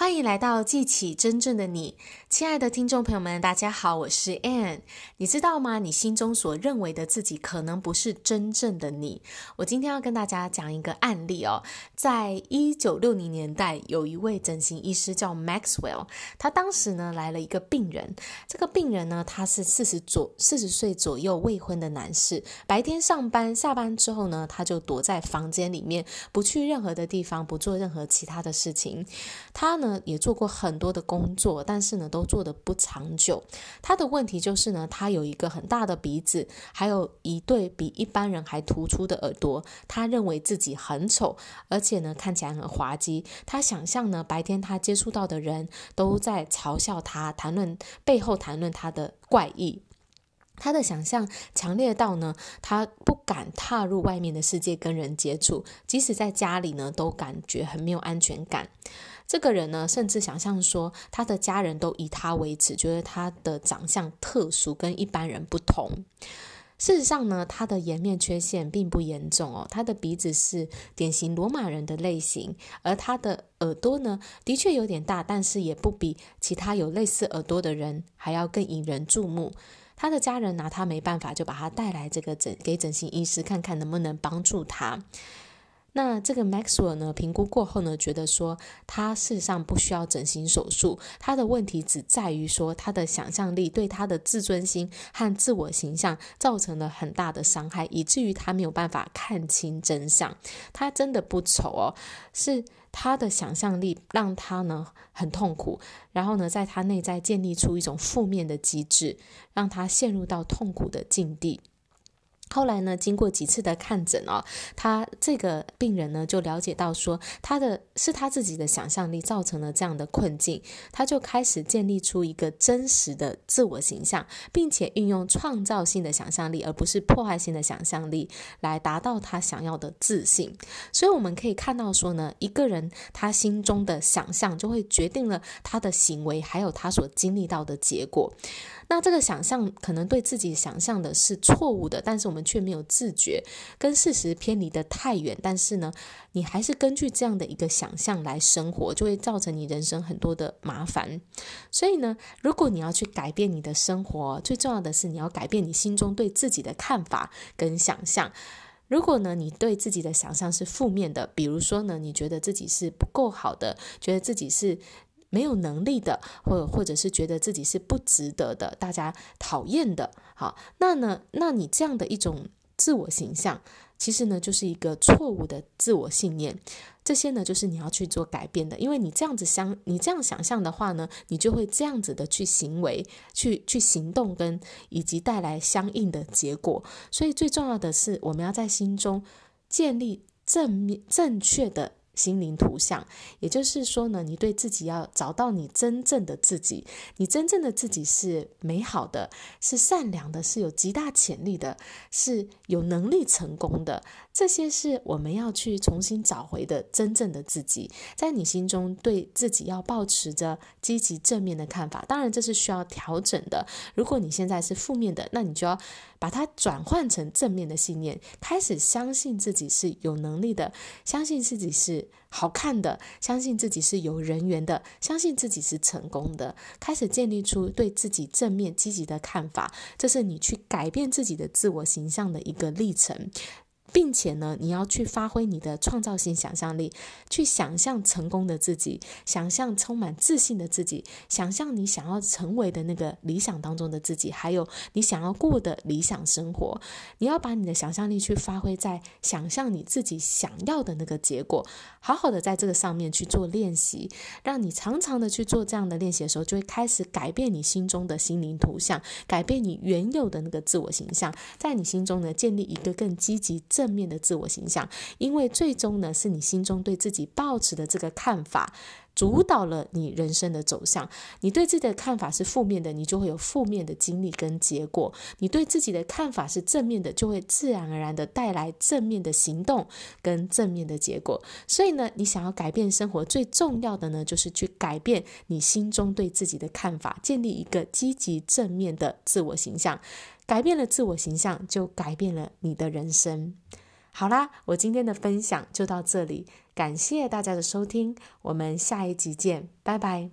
欢迎来到记起真正的你，亲爱的听众朋友们，大家好，我是 Anne。你知道吗？你心中所认为的自己，可能不是真正的你。我今天要跟大家讲一个案例哦，在一九六零年代，有一位整形医师叫 Maxwell，他当时呢来了一个病人，这个病人呢他是四十左四十岁左右未婚的男士，白天上班，下班之后呢，他就躲在房间里面，不去任何的地方，不做任何其他的事情，他呢。也做过很多的工作，但是呢，都做得不长久。他的问题就是呢，他有一个很大的鼻子，还有一对比一般人还突出的耳朵。他认为自己很丑，而且呢，看起来很滑稽。他想象呢，白天他接触到的人都在嘲笑他，谈论背后谈论他的怪异。他的想象强烈到呢，他不敢踏入外面的世界跟人接触，即使在家里呢，都感觉很没有安全感。这个人呢，甚至想象说，他的家人都以他为耻，觉得他的长相特殊，跟一般人不同。事实上呢，他的颜面缺陷并不严重哦，他的鼻子是典型罗马人的类型，而他的耳朵呢，的确有点大，但是也不比其他有类似耳朵的人还要更引人注目。他的家人拿他没办法，就把他带来这个整给整形医师看看能不能帮助他。那这个 Maxwell 呢，评估过后呢，觉得说他事实上不需要整形手术，他的问题只在于说他的想象力对他的自尊心和自我形象造成了很大的伤害，以至于他没有办法看清真相。他真的不丑哦，是他的想象力让他呢很痛苦，然后呢，在他内在建立出一种负面的机制，让他陷入到痛苦的境地。后来呢，经过几次的看诊哦，他这个病人呢就了解到说，他的是他自己的想象力造成了这样的困境，他就开始建立出一个真实的自我形象，并且运用创造性的想象力，而不是破坏性的想象力，来达到他想要的自信。所以我们可以看到说呢，一个人他心中的想象就会决定了他的行为，还有他所经历到的结果。那这个想象可能对自己想象的是错误的，但是我们却没有自觉，跟事实偏离得太远。但是呢，你还是根据这样的一个想象来生活，就会造成你人生很多的麻烦。所以呢，如果你要去改变你的生活，最重要的是你要改变你心中对自己的看法跟想象。如果呢，你对自己的想象是负面的，比如说呢，你觉得自己是不够好的，觉得自己是。没有能力的，或或者是觉得自己是不值得的，大家讨厌的，好，那呢，那你这样的一种自我形象，其实呢，就是一个错误的自我信念。这些呢，就是你要去做改变的，因为你这样子想，你这样想象的话呢，你就会这样子的去行为，去去行动，跟以及带来相应的结果。所以最重要的是，我们要在心中建立正面正确的。心灵图像，也就是说呢，你对自己要找到你真正的自己，你真正的自己是美好的，是善良的，是有极大潜力的，是有能力成功的。这些是我们要去重新找回的真正的自己，在你心中对自己要保持着积极正面的看法。当然，这是需要调整的。如果你现在是负面的，那你就要把它转换成正面的信念，开始相信自己是有能力的，相信自己是好看的，相信自己是有人缘的，相信自己是成功的，开始建立出对自己正面积极的看法。这是你去改变自己的自我形象的一个历程。并且呢，你要去发挥你的创造性想象力，去想象成功的自己，想象充满自信的自己，想象你想要成为的那个理想当中的自己，还有你想要过的理想生活。你要把你的想象力去发挥在想象你自己想要的那个结果，好好的在这个上面去做练习，让你常常的去做这样的练习的时候，就会开始改变你心中的心灵图像，改变你原有的那个自我形象，在你心中呢，建立一个更积极。正面的自我形象，因为最终呢，是你心中对自己抱持的这个看法，主导了你人生的走向。你对自己的看法是负面的，你就会有负面的经历跟结果；你对自己的看法是正面的，就会自然而然的带来正面的行动跟正面的结果。所以呢，你想要改变生活，最重要的呢，就是去改变你心中对自己的看法，建立一个积极正面的自我形象。改变了自我形象，就改变了你的人生。好啦，我今天的分享就到这里。感谢大家的收听，我们下一集见，拜拜。